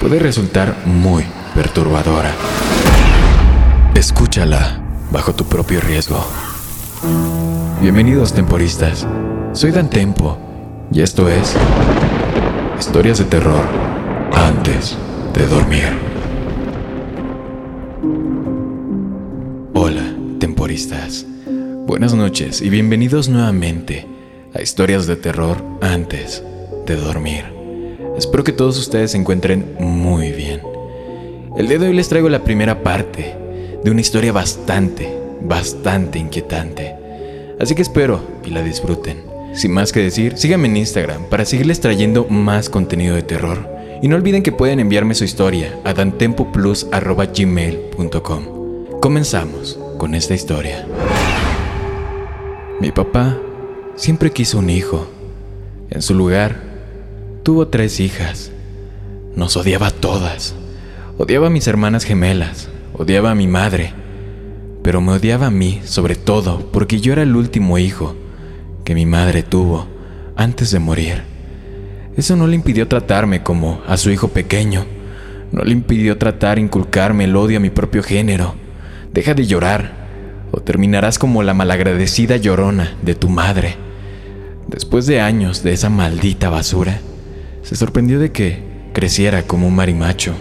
puede resultar muy perturbadora. Escúchala bajo tu propio riesgo. Bienvenidos temporistas. Soy Dan Tempo y esto es Historias de terror antes de dormir. Hola, temporistas. Buenas noches y bienvenidos nuevamente a Historias de terror antes de dormir. Espero que todos ustedes se encuentren muy bien. El día de hoy les traigo la primera parte de una historia bastante, bastante inquietante. Así que espero y la disfruten. Sin más que decir, síganme en Instagram para seguirles trayendo más contenido de terror. Y no olviden que pueden enviarme su historia a dantempoplus.gmail.com. Comenzamos con esta historia. Mi papá siempre quiso un hijo. En su lugar, tuvo tres hijas. Nos odiaba a todas. Odiaba a mis hermanas gemelas, odiaba a mi madre, pero me odiaba a mí sobre todo porque yo era el último hijo que mi madre tuvo antes de morir. Eso no le impidió tratarme como a su hijo pequeño, no le impidió tratar inculcarme el odio a mi propio género. Deja de llorar, o terminarás como la malagradecida llorona de tu madre. Después de años de esa maldita basura, se sorprendió de que creciera como un marimacho.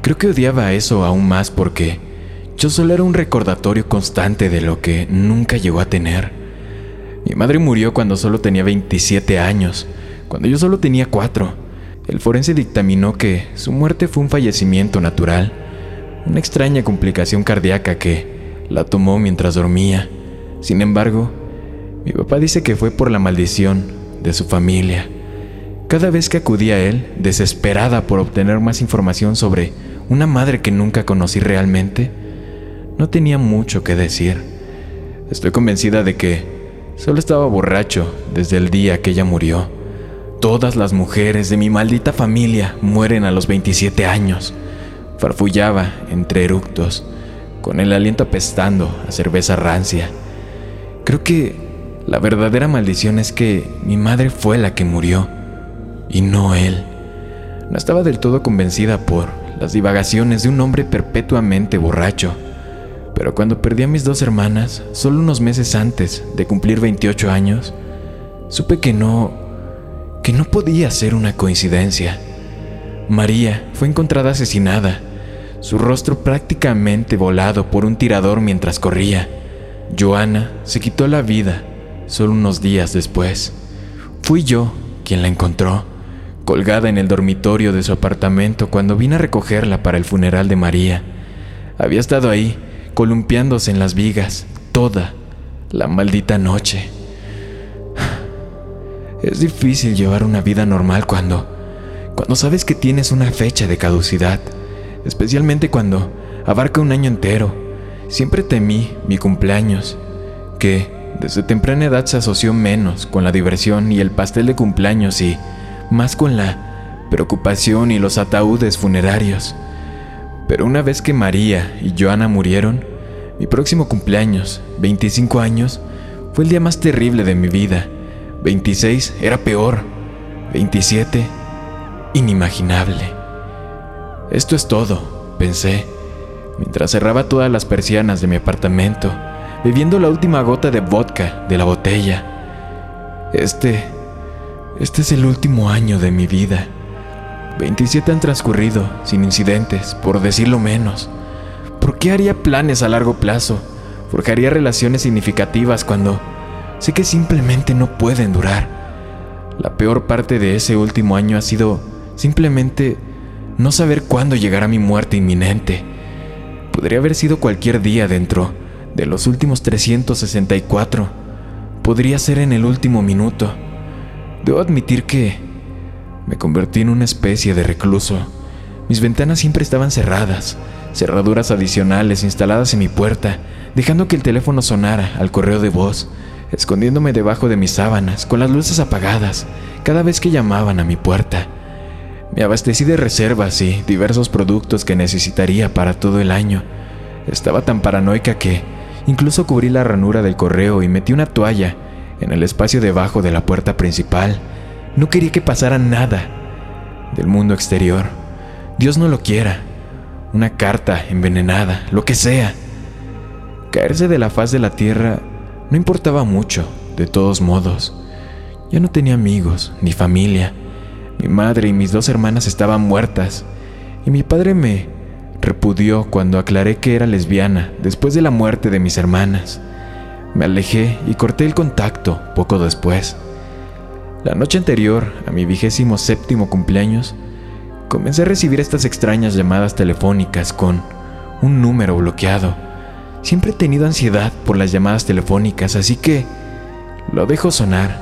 Creo que odiaba eso aún más porque yo solo era un recordatorio constante de lo que nunca llegó a tener. Mi madre murió cuando solo tenía 27 años, cuando yo solo tenía 4. El forense dictaminó que su muerte fue un fallecimiento natural, una extraña complicación cardíaca que la tomó mientras dormía. Sin embargo, mi papá dice que fue por la maldición de su familia. Cada vez que acudía a él, desesperada por obtener más información sobre una madre que nunca conocí realmente, no tenía mucho que decir. Estoy convencida de que solo estaba borracho desde el día que ella murió. Todas las mujeres de mi maldita familia mueren a los 27 años. Farfullaba entre eructos con el aliento apestando a cerveza rancia. Creo que la verdadera maldición es que mi madre fue la que murió y no él. No estaba del todo convencida por las divagaciones de un hombre perpetuamente borracho, pero cuando perdí a mis dos hermanas, solo unos meses antes de cumplir 28 años, supe que no, que no podía ser una coincidencia. María fue encontrada asesinada su rostro prácticamente volado por un tirador mientras corría. Joana se quitó la vida solo unos días después. Fui yo quien la encontró, colgada en el dormitorio de su apartamento cuando vine a recogerla para el funeral de María. Había estado ahí, columpiándose en las vigas, toda la maldita noche. Es difícil llevar una vida normal cuando, cuando sabes que tienes una fecha de caducidad especialmente cuando abarca un año entero. Siempre temí mi cumpleaños, que desde temprana edad se asoció menos con la diversión y el pastel de cumpleaños y más con la preocupación y los ataúdes funerarios. Pero una vez que María y Joana murieron, mi próximo cumpleaños, 25 años, fue el día más terrible de mi vida. 26 era peor. 27, inimaginable. Esto es todo, pensé, mientras cerraba todas las persianas de mi apartamento, bebiendo la última gota de vodka de la botella. Este, este es el último año de mi vida. 27 han transcurrido sin incidentes, por decirlo menos. ¿Por qué haría planes a largo plazo? Forjaría relaciones significativas cuando sé que simplemente no pueden durar. La peor parte de ese último año ha sido simplemente no saber cuándo llegará mi muerte inminente. Podría haber sido cualquier día dentro de los últimos 364. Podría ser en el último minuto. Debo admitir que me convertí en una especie de recluso. mis ventanas siempre estaban cerradas, cerraduras adicionales instaladas en mi puerta, dejando que el teléfono sonara al correo de voz, escondiéndome debajo de mis sábanas, con las luces apagadas, cada vez que llamaban a mi puerta. Me abastecí de reservas y diversos productos que necesitaría para todo el año. Estaba tan paranoica que incluso cubrí la ranura del correo y metí una toalla en el espacio debajo de la puerta principal. No quería que pasara nada del mundo exterior. Dios no lo quiera. Una carta envenenada, lo que sea. Caerse de la faz de la tierra no importaba mucho, de todos modos. Ya no tenía amigos ni familia. Mi madre y mis dos hermanas estaban muertas. Y mi padre me repudió cuando aclaré que era lesbiana después de la muerte de mis hermanas. Me alejé y corté el contacto poco después. La noche anterior a mi vigésimo séptimo cumpleaños, comencé a recibir estas extrañas llamadas telefónicas con un número bloqueado. Siempre he tenido ansiedad por las llamadas telefónicas, así que lo dejo sonar.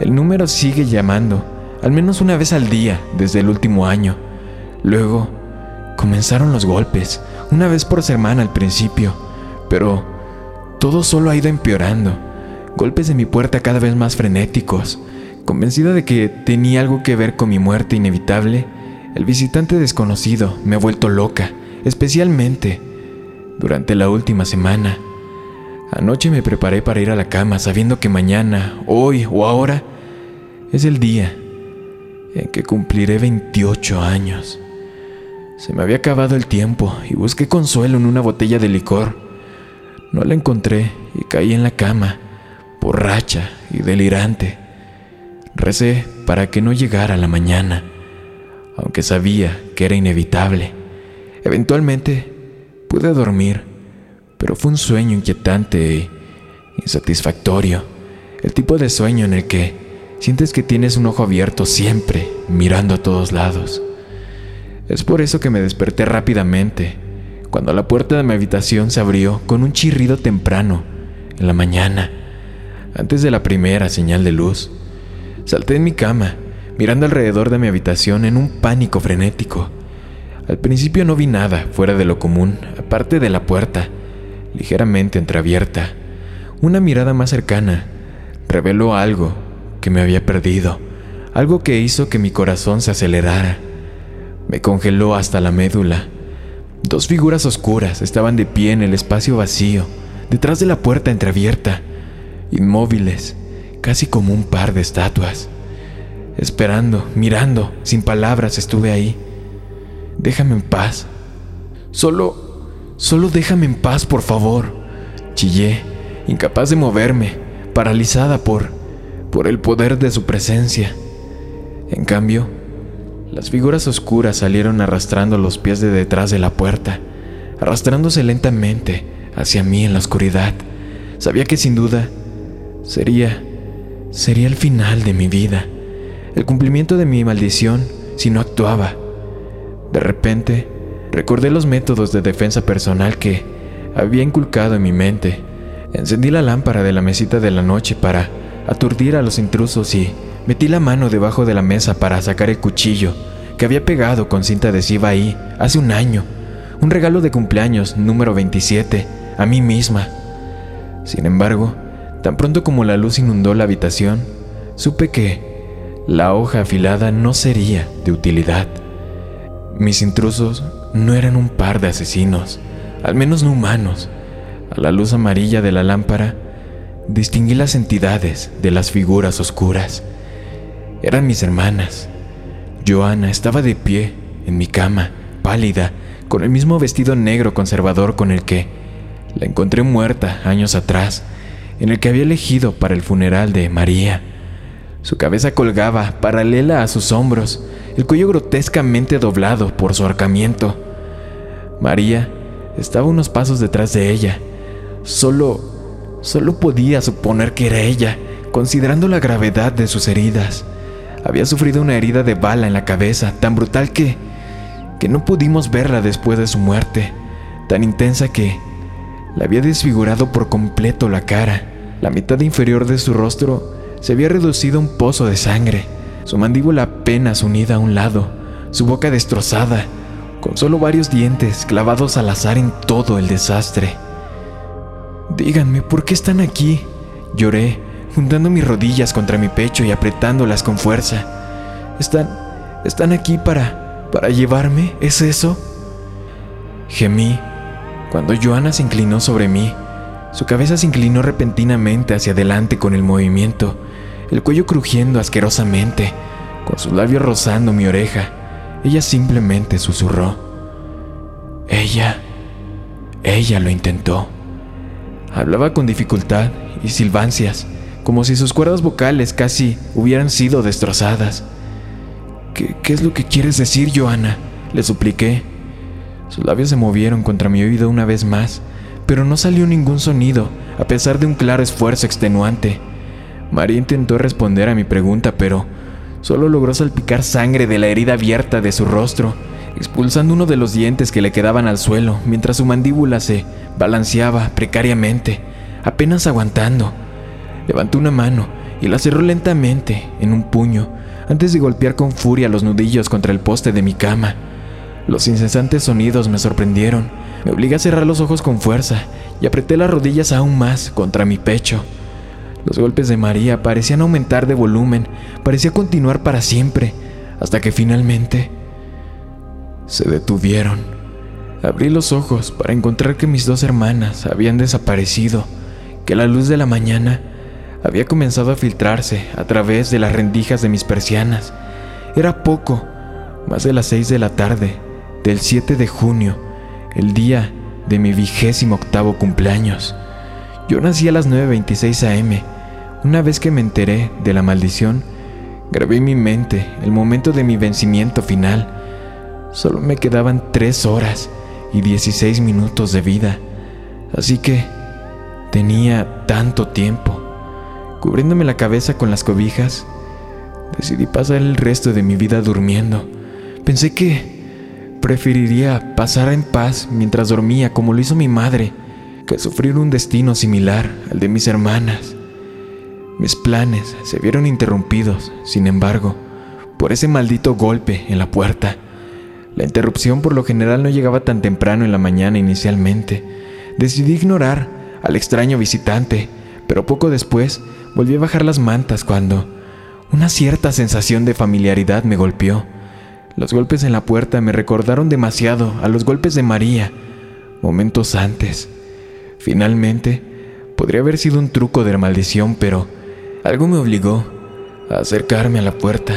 El número sigue llamando, al menos una vez al día desde el último año. Luego comenzaron los golpes, una vez por semana al principio, pero todo solo ha ido empeorando. Golpes de mi puerta cada vez más frenéticos. Convencido de que tenía algo que ver con mi muerte inevitable, el visitante desconocido me ha vuelto loca, especialmente durante la última semana. Anoche me preparé para ir a la cama sabiendo que mañana, hoy o ahora es el día en que cumpliré 28 años. Se me había acabado el tiempo y busqué consuelo en una botella de licor no la encontré y caí en la cama, borracha y delirante. Recé para que no llegara la mañana, aunque sabía que era inevitable. Eventualmente pude dormir, pero fue un sueño inquietante e insatisfactorio, el tipo de sueño en el que sientes que tienes un ojo abierto siempre, mirando a todos lados. Es por eso que me desperté rápidamente cuando la puerta de mi habitación se abrió con un chirrido temprano, en la mañana, antes de la primera señal de luz. Salté en mi cama, mirando alrededor de mi habitación en un pánico frenético. Al principio no vi nada fuera de lo común, aparte de la puerta, ligeramente entreabierta. Una mirada más cercana reveló algo que me había perdido, algo que hizo que mi corazón se acelerara. Me congeló hasta la médula. Dos figuras oscuras estaban de pie en el espacio vacío, detrás de la puerta entreabierta, inmóviles, casi como un par de estatuas. Esperando, mirando, sin palabras estuve ahí. Déjame en paz. Solo, solo déjame en paz, por favor. Chillé, incapaz de moverme, paralizada por, por el poder de su presencia. En cambio, las figuras oscuras salieron arrastrando los pies de detrás de la puerta, arrastrándose lentamente hacia mí en la oscuridad. Sabía que sin duda sería sería el final de mi vida, el cumplimiento de mi maldición si no actuaba. De repente, recordé los métodos de defensa personal que había inculcado en mi mente. Encendí la lámpara de la mesita de la noche para aturdir a los intrusos y Metí la mano debajo de la mesa para sacar el cuchillo que había pegado con cinta adhesiva ahí hace un año, un regalo de cumpleaños número 27, a mí misma. Sin embargo, tan pronto como la luz inundó la habitación, supe que la hoja afilada no sería de utilidad. Mis intrusos no eran un par de asesinos, al menos no humanos. A la luz amarilla de la lámpara, distinguí las entidades de las figuras oscuras eran mis hermanas. Joana estaba de pie en mi cama, pálida, con el mismo vestido negro conservador con el que la encontré muerta años atrás, en el que había elegido para el funeral de María. Su cabeza colgaba paralela a sus hombros, el cuello grotescamente doblado por su ahorcamiento. María estaba unos pasos detrás de ella. Solo, solo podía suponer que era ella, considerando la gravedad de sus heridas. Había sufrido una herida de bala en la cabeza, tan brutal que, que no pudimos verla después de su muerte, tan intensa que la había desfigurado por completo la cara. La mitad inferior de su rostro se había reducido a un pozo de sangre, su mandíbula apenas unida a un lado, su boca destrozada, con solo varios dientes clavados al azar en todo el desastre. Díganme, ¿por qué están aquí? Lloré, juntando mis rodillas contra mi pecho y apretándolas con fuerza. ¿Están, están aquí para, para llevarme? ¿Es eso? Gemí cuando Joana se inclinó sobre mí. Su cabeza se inclinó repentinamente hacia adelante con el movimiento, el cuello crujiendo asquerosamente, con sus labios rozando mi oreja. Ella simplemente susurró. Ella, ella lo intentó. Hablaba con dificultad y silbancias, como si sus cuerdas vocales casi hubieran sido destrozadas. ¿Qué, es lo que quieres decir, Joana? Le supliqué. Sus labios se movieron contra mi oído una vez más, pero no salió ningún sonido, a pesar de un claro esfuerzo extenuante. María intentó responder a mi pregunta, pero solo logró salpicar sangre de la herida abierta de su rostro, expulsando uno de los dientes que le quedaban al suelo, mientras su mandíbula se balanceaba precariamente, apenas aguantando. Levantó una mano y la cerró lentamente en un puño, antes de golpear con furia los nudillos contra el poste de mi cama. Los incesantes sonidos me sorprendieron. Me obligué a cerrar los ojos con fuerza y apreté las rodillas aún más contra mi pecho. Los golpes de María parecían aumentar de volumen, parecía continuar para siempre, hasta que finalmente se detuvieron. Abrí los ojos para encontrar que mis dos hermanas habían desaparecido, que la luz de la mañana había comenzado a filtrarse a través de las rendijas de mis persianas. Era poco, más de las seis de la tarde, del 7 de junio, el día de mi vigésimo octavo cumpleaños. Yo nací a las 9.26 am. Una vez que me enteré de la maldición, grabé en mi mente el momento de mi vencimiento final. Solo me quedaban 3 horas y 16 minutos de vida, así que tenía tanto tiempo. Cubriéndome la cabeza con las cobijas, decidí pasar el resto de mi vida durmiendo. Pensé que Preferiría pasar en paz mientras dormía como lo hizo mi madre que sufrir un destino similar al de mis hermanas. Mis planes se vieron interrumpidos, sin embargo, por ese maldito golpe en la puerta. La interrupción por lo general no llegaba tan temprano en la mañana inicialmente. Decidí ignorar al extraño visitante, pero poco después volví a bajar las mantas cuando una cierta sensación de familiaridad me golpeó. Los golpes en la puerta me recordaron demasiado a los golpes de María, momentos antes. Finalmente, podría haber sido un truco de maldición, pero algo me obligó a acercarme a la puerta.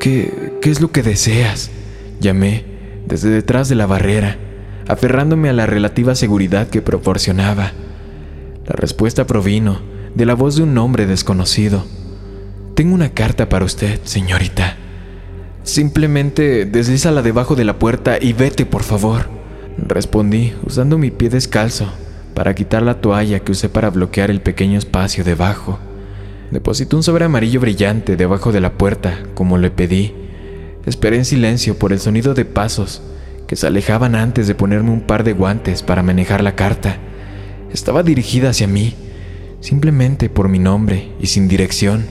¿Qué, qué es lo que deseas? Llamé desde detrás de la barrera, aferrándome a la relativa seguridad que proporcionaba. La respuesta provino de la voz de un hombre desconocido. Tengo una carta para usted, señorita. Simplemente deslízala debajo de la puerta y vete, por favor. Respondí, usando mi pie descalzo para quitar la toalla que usé para bloquear el pequeño espacio debajo. Deposité un sobre amarillo brillante debajo de la puerta, como le pedí. Esperé en silencio por el sonido de pasos que se alejaban antes de ponerme un par de guantes para manejar la carta. Estaba dirigida hacia mí, simplemente por mi nombre y sin dirección.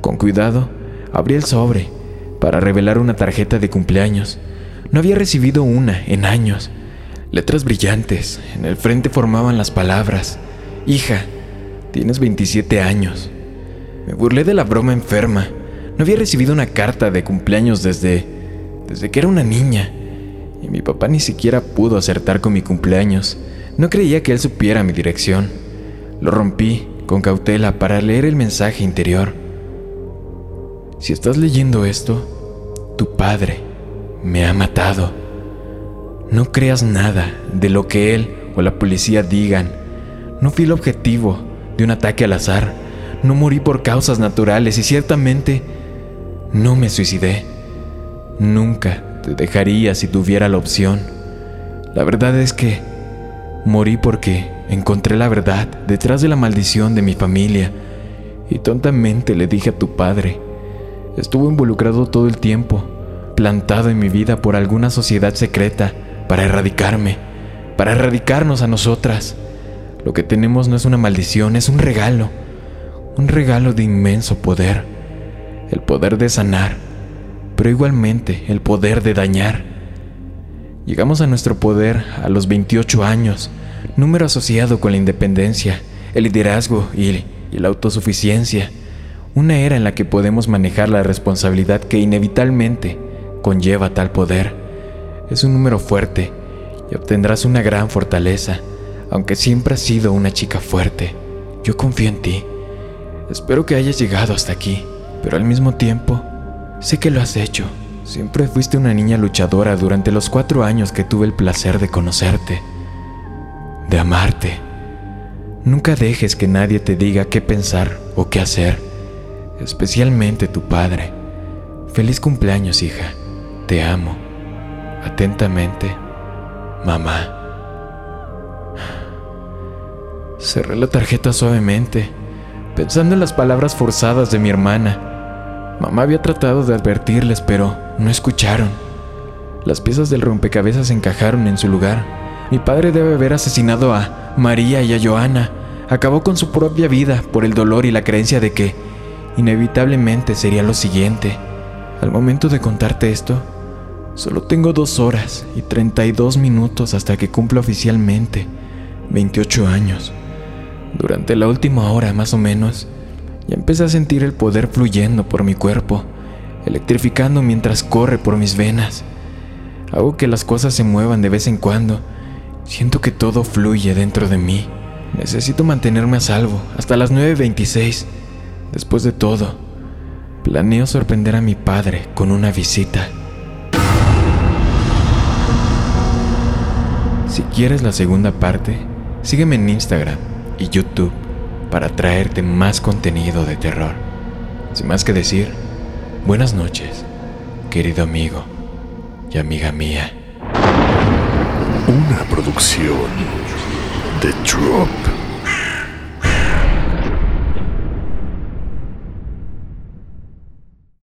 Con cuidado, abrí el sobre para revelar una tarjeta de cumpleaños. No había recibido una en años. Letras brillantes en el frente formaban las palabras. Hija, tienes 27 años. Me burlé de la broma enferma. No había recibido una carta de cumpleaños desde... desde que era una niña. Y mi papá ni siquiera pudo acertar con mi cumpleaños. No creía que él supiera mi dirección. Lo rompí con cautela para leer el mensaje interior. Si estás leyendo esto, tu padre me ha matado. No creas nada de lo que él o la policía digan. No fui el objetivo de un ataque al azar. No morí por causas naturales y ciertamente no me suicidé. Nunca te dejaría si tuviera la opción. La verdad es que morí porque encontré la verdad detrás de la maldición de mi familia y tontamente le dije a tu padre Estuvo involucrado todo el tiempo, plantado en mi vida por alguna sociedad secreta para erradicarme, para erradicarnos a nosotras. Lo que tenemos no es una maldición, es un regalo, un regalo de inmenso poder, el poder de sanar, pero igualmente el poder de dañar. Llegamos a nuestro poder a los 28 años, número asociado con la independencia, el liderazgo y, la autosuficiencia, una era en la que podemos manejar la responsabilidad que inevitablemente conlleva tal poder. Es un número fuerte y obtendrás una gran fortaleza, aunque siempre has sido una chica fuerte. Yo confío en ti. Espero que hayas llegado hasta aquí, pero al mismo tiempo, sé que lo has hecho. Siempre fuiste una niña luchadora durante los cuatro años que tuve el placer de conocerte, de amarte. Nunca dejes que nadie te diga qué pensar o qué hacer, especialmente tu padre. Feliz cumpleaños, hija. Te amo. Atentamente, mamá. Cerré la tarjeta suavemente, pensando en las palabras forzadas de mi hermana. Mamá había tratado de advertirles, pero no escucharon. Las piezas del rompecabezas encajaron en su lugar. Mi padre debe haber asesinado a María y a Joana. Acabó con su propia vida por el dolor y la creencia de que inevitablemente sería lo siguiente. Al momento de contarte esto, solo tengo dos horas y 32 minutos hasta que cumpla oficialmente 28 años. Durante la última hora más o menos, ya empecé a sentir el poder fluyendo por mi cuerpo, electrificando mientras corre por mis venas. Hago que las cosas se muevan de vez en cuando. Siento que todo fluye dentro de mí. Necesito mantenerme a salvo hasta las 9.26. Después de todo, planeo sorprender a mi padre con una visita. Si quieres la segunda parte, sígueme en Instagram y YouTube para traerte más contenido de terror. Sin más que decir, buenas noches, querido amigo y amiga mía. Una producción de Drop.